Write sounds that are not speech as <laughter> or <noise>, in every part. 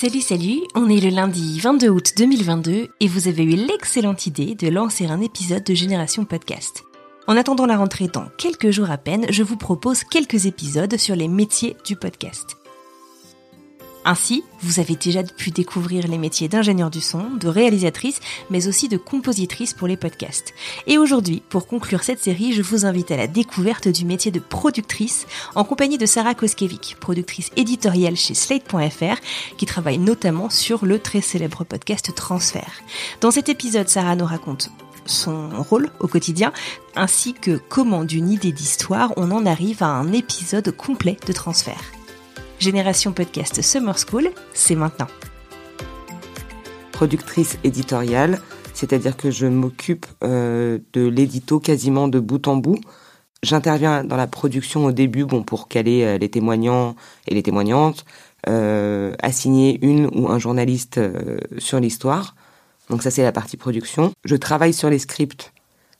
Salut, salut, on est le lundi 22 août 2022 et vous avez eu l'excellente idée de lancer un épisode de Génération Podcast. En attendant la rentrée dans quelques jours à peine, je vous propose quelques épisodes sur les métiers du podcast. Ainsi, vous avez déjà pu découvrir les métiers d'ingénieur du son, de réalisatrice, mais aussi de compositrice pour les podcasts. Et aujourd'hui, pour conclure cette série, je vous invite à la découverte du métier de productrice en compagnie de Sarah Koskiewicz, productrice éditoriale chez Slate.fr, qui travaille notamment sur le très célèbre podcast Transfert. Dans cet épisode, Sarah nous raconte son rôle au quotidien, ainsi que comment d'une idée d'histoire on en arrive à un épisode complet de transfert. Génération Podcast Summer School, c'est maintenant. Productrice éditoriale, c'est-à-dire que je m'occupe euh, de l'édito quasiment de bout en bout. J'interviens dans la production au début bon, pour caler euh, les témoignants et les témoignantes, euh, assigner une ou un journaliste sur l'histoire. Donc ça c'est la partie production. Je travaille sur les scripts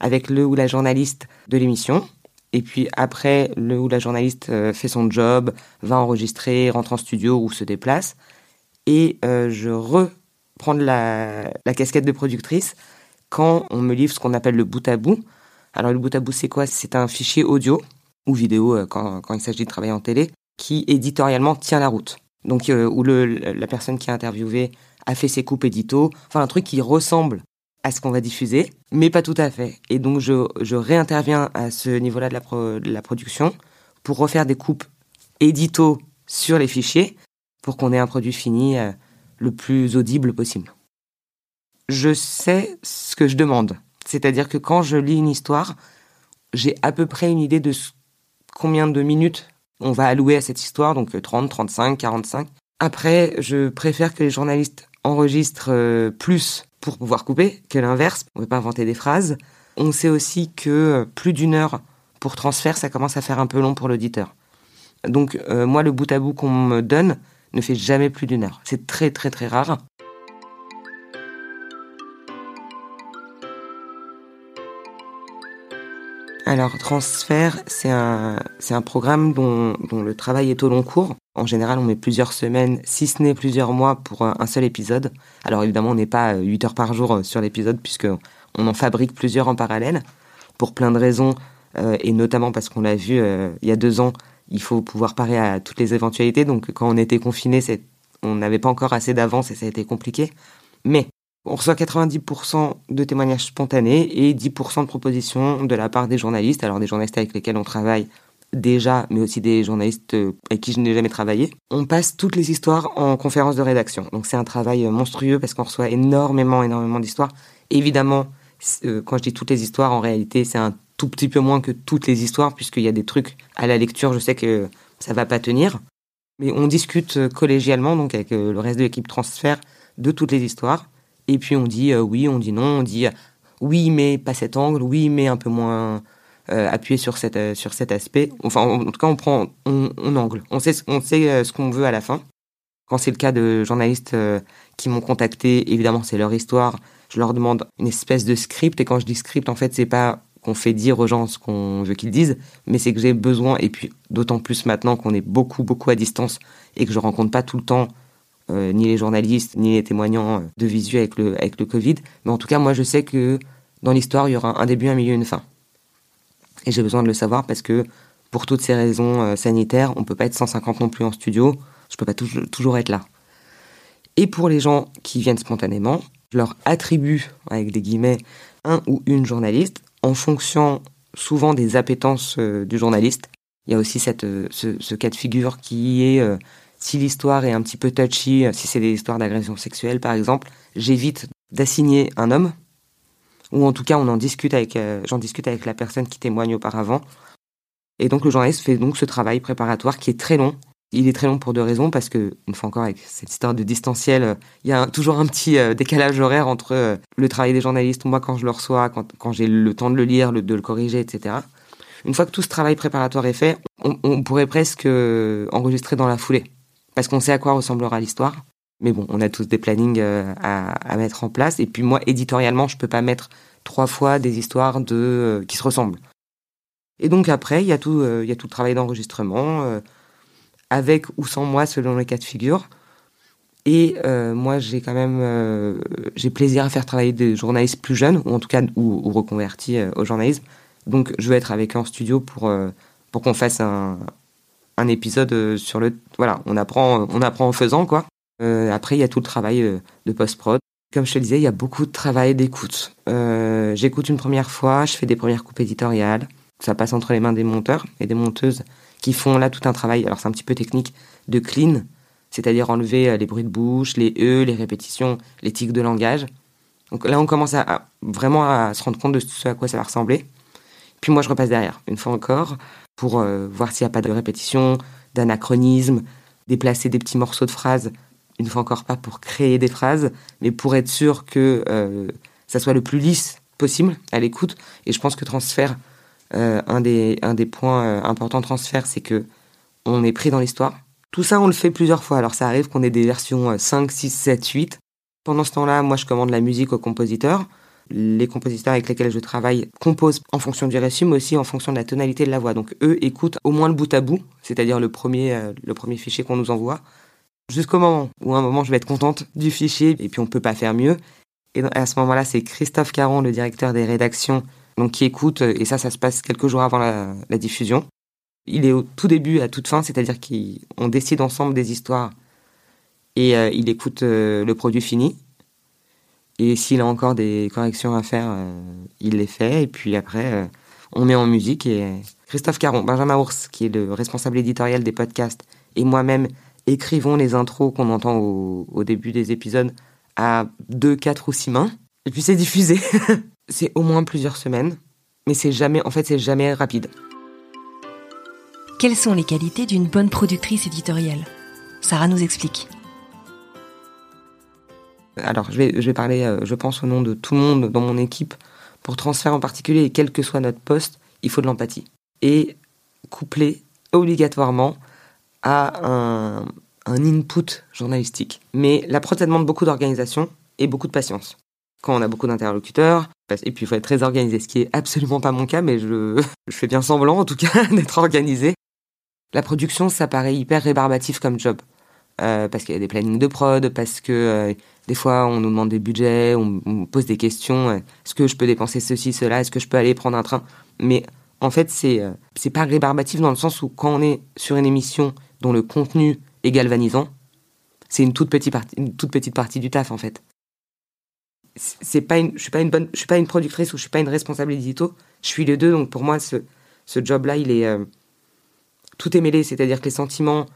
avec le ou la journaliste de l'émission. Et puis après, le ou la journaliste euh, fait son job, va enregistrer, rentre en studio ou se déplace. Et euh, je reprends la, la casquette de productrice quand on me livre ce qu'on appelle le bout à bout. Alors le bout à bout, c'est quoi? C'est un fichier audio ou vidéo euh, quand, quand il s'agit de travailler en télé qui éditorialement tient la route. Donc euh, où le, la personne qui a interviewé a fait ses coupes édito, enfin un truc qui ressemble à ce qu'on va diffuser, mais pas tout à fait. Et donc je, réinterviens à ce niveau-là de, la pro- de la production pour refaire des coupes édito sur les fichiers pour qu'on ait un produit fini euh, le plus audible possible. Je sais ce que je demande. C'est-à-dire que quand je lis une histoire, j'ai à peu près une idée de combien de minutes on va allouer à cette histoire, donc euh, 30, 35, 45. Après, je préfère que les journalistes enregistrent euh, plus pour pouvoir couper que l'inverse. On ne veut pas inventer des phrases. On sait aussi que euh, plus d'une heure pour transfert, ça commence à faire un peu long pour l'auditeur. Donc euh, moi, le bout à bout qu'on me donne ne fait jamais plus d'une heure. C'est très très très rare. Alors, Transfert, c'est un, c'est un programme dont, dont le travail est au long cours. En général, on met plusieurs semaines, si ce n'est plusieurs mois, pour un, seul épisode. Alors évidemment, on n'est pas 8 heures par jour euh, sur l'épisode, puisque on en fabrique plusieurs en parallèle, pour plein de raisons, euh, et notamment parce qu'on l'a vu euh, il y a deux ans, il faut pouvoir parer à toutes les éventualités. Donc quand on était confiné, on n'avait pas encore assez d'avance et ça a été compliqué. Mais on reçoit 90% de témoignages spontanés et 10% de propositions de la part des journalistes. Alors des journalistes avec lesquels on travaille déjà, mais aussi des journalistes euh, avec qui je n'ai jamais travaillé. On passe toutes les histoires en conférence de rédaction. Donc c'est un travail euh, monstrueux parce qu'on reçoit énormément, énormément d'histoires. Évidemment, euh, quand je dis toutes les histoires, en réalité, c'est un tout petit peu moins que toutes les histoires puisqu'il y a des trucs à la lecture, je sais que ça va pas tenir. Mais on discute collégialement, donc avec le reste de l'équipe transfert, de toutes les histoires. Et puis on dit euh, oui, on dit non, on dit euh, oui, mais pas cet angle, oui, mais un peu moins euh, appuyé sur, cet aspect. Enfin, en, tout cas, on prend, on, angle. On sait, on sait ce qu'on veut à la fin. Quand c'est le cas de journalistes qui m'ont contacté, évidemment, c'est leur histoire. Je leur demande une espèce de script. Et quand je dis script, en fait, c'est pas qu'on fait dire aux gens ce qu'on veut qu'ils disent, mais c'est que j'ai besoin, et puis d'autant plus maintenant qu'on est beaucoup, beaucoup à distance et que je rencontre pas tout le temps euh, ni les journalistes, ni les témoignants euh, de visu avec le, avec le Covid. Mais en tout cas, moi, je sais que dans l'histoire, il y aura un début, un milieu, une fin. Et j'ai besoin de le savoir parce que pour toutes ces raisons euh, sanitaires, on peut pas être 150 non plus en studio. Je peux pas toujours, être là. Et pour les gens qui viennent spontanément, je leur attribue, avec des guillemets, un ou une journaliste en fonction souvent des appétences du journaliste. Il y a aussi cette, ce, cas de figure qui est si l'histoire est un petit peu touchy, euh, si c'est des histoires d'agression sexuelle par exemple, j'évite d'assigner un homme ou en tout cas on en discute avec, euh, j'en discute avec la personne qui témoigne auparavant. Et donc le journaliste fait donc ce travail préparatoire qui est très long. Il est très long pour deux raisons, parce que, une fois encore, avec cette histoire de distanciel, euh, il y a toujours un petit décalage horaire entre le travail des journalistes, moi quand je le reçois, quand, quand j'ai le temps de le lire, de le corriger, etc. Une fois que tout ce travail préparatoire est fait, on pourrait presque enregistrer dans la foulée, parce qu'on sait à quoi ressemblera l'histoire. Mais bon, on a tous des plannings à, à, mettre en place. Et puis moi, éditorialement, je peux pas mettre trois fois des histoires euh, qui se ressemblent. Et donc après, il y a tout, euh, le travail d'enregistrement, euh, avec ou sans moi selon les cas de figure. Et moi, j'ai quand même, plaisir à faire travailler des journalistes plus jeunes, ou en tout cas, ou, ou reconvertis au journalisme. Donc, je veux être avec eux en studio pour pour qu'on fasse un, un épisode sur le, voilà, on apprend, on apprend en faisant quoi. après, il y a tout le travail de post prod. Comme je te disais, il y a beaucoup de travail d'écoute. Euh, J'écoute une première fois, je fais des premières coupes éditoriales. Ça passe entre les mains des monteurs et des monteuses qui font là tout un travail. Alors c'est un petit peu technique de clean, c'est-à-dire enlever euh, les bruits de bouche, les e, les répétitions, les tics de langage. Donc là, on commence à, vraiment à se rendre compte de ce à quoi ça va ressembler. Puis moi, je repasse derrière, une fois encore, pour euh, voir s'il n'y a pas de répétition, d'anachronisme, déplacer des petits morceaux de phrases une fois encore pas pour créer des phrases, mais pour être sûr que euh, ça soit le plus lisse possible à l'écoute. Et je pense que transfert, euh, un, des, un des points importants de transfert, c'est que on est pris dans l'histoire. Tout ça, on le fait plusieurs fois. Alors ça arrive qu'on ait des versions 5, 6, 7, 8. Pendant ce temps-là, moi, je commande la musique aux compositeurs. Les compositeurs avec lesquels je travaille composent en fonction du récit, mais aussi en fonction de la tonalité de la voix. Donc eux écoutent au moins le bout à bout, c'est-à-dire le premier, le premier fichier qu'on nous envoie jusqu'au moment où un moment je vais être contente du fichier et puis on peut pas faire mieux. Et à ce moment-là, c'est Christophe Caron, le directeur des rédactions, donc qui écoute, et ça, ça se passe quelques jours avant la, diffusion. Il est au tout début, à toute fin, c'est-à-dire qu'on décide ensemble des histoires et euh, il écoute euh, le produit fini. Et s'il a encore des corrections à faire, euh, il les fait. Et puis après, on met en musique et Christophe Caron, Benjamin Ours, qui est le responsable éditorial des podcasts, et moi-même, écrivons les intros qu'on entend au, début des épisodes à deux, quatre ou six mains. Et puis c'est diffusé. <laughs> c'est au moins plusieurs semaines. Mais c'est jamais, en fait, c'est jamais rapide. Quelles sont les qualités d'une bonne productrice éditoriale? Sarah nous explique. Alors, je vais, je parler, euh, je pense, au nom de tout le monde dans mon équipe. Pour transfert en particulier, quel que soit notre poste, il faut de l'empathie. Et coupler obligatoirement à un, input journalistique. Mais la prod, ça demande beaucoup d'organisation et beaucoup de patience. Quand on a beaucoup d'interlocuteurs, et puis il faut être très organisé, ce qui est absolument pas mon cas, mais je, <laughs> je fais bien semblant en tout cas <laughs> d'être organisé. La production, ça paraît hyper rébarbatif comme job. Euh, parce qu'il y a des plannings de prod, parce que euh, des fois on nous demande des budgets, on, on pose des questions, est-ce que je peux dépenser ceci, cela, est-ce que je peux aller prendre un train? Mais en fait, c'est euh, c'est pas rébarbatif dans le sens où quand on est sur une émission dont le contenu est galvanisant, c'est une toute petite partie, toute petite partie du taf en fait. C'est pas une, je suis pas une bonne, je suis pas une productrice ou je suis pas une responsable édito. Je suis les deux, donc pour moi ce, ce job-là, il est euh, tout est mêlé, c'est-à-dire que les sentiments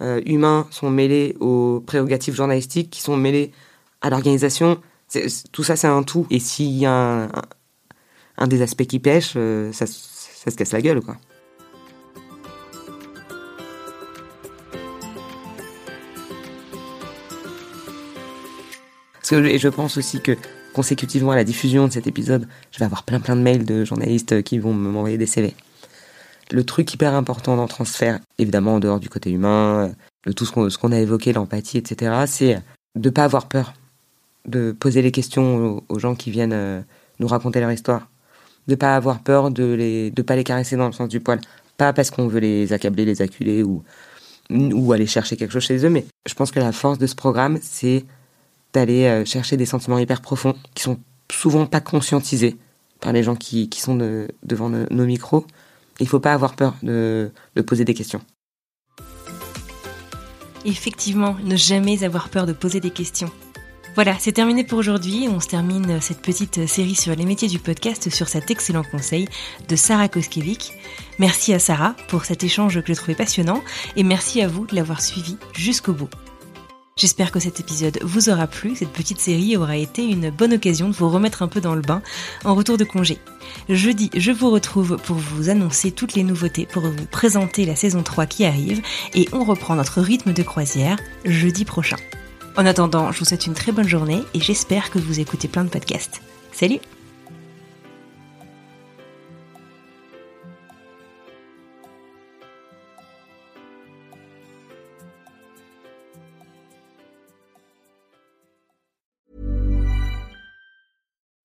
euh, humains sont mêlés aux prérogatives journalistiques, qui sont mêlés à l'organisation. Tout ça, c'est un tout. Et s'il y a un, des aspects qui pêche, euh, ça, ça se casse la gueule, quoi. et je pense aussi que consécutivement à la diffusion de cet épisode, je vais avoir plein plein de mails de journalistes qui vont m'envoyer des CV. Le truc hyper important dans transfert, évidemment en dehors du côté humain, de tout ce qu'on a évoqué, l'empathie, etc., c'est de pas avoir peur, de poser les questions aux, gens qui viennent euh, nous raconter leur histoire, de pas avoir peur de les, de pas les caresser dans le sens du poil, pas parce qu'on veut les accabler, les acculer ou ou aller chercher quelque chose chez eux, mais je pense que la force de ce programme, c'est d'aller euh, chercher des sentiments hyper profonds qui sont souvent pas conscientisés par les gens qui, qui sont devant nos micros. Il faut pas avoir peur de, de poser des questions. Effectivement, ne jamais avoir peur de poser des questions. Voilà, c'est terminé pour aujourd'hui. On se termine cette petite série sur les métiers du podcast sur cet excellent conseil de Sarah Koskiewicz. Merci à Sarah pour cet échange que je trouvais passionnant et merci à vous de l'avoir suivi jusqu'au bout. J'espère que cet épisode vous aura plu, cette petite série aura été une bonne occasion de vous remettre un peu dans le bain en retour de congé. Jeudi, je vous retrouve pour vous annoncer toutes les nouveautés, pour vous présenter la saison 3 qui arrive, et on reprend notre rythme de croisière jeudi prochain. En attendant, je vous souhaite une très bonne journée et j'espère que vous écoutez plein de podcasts. Salut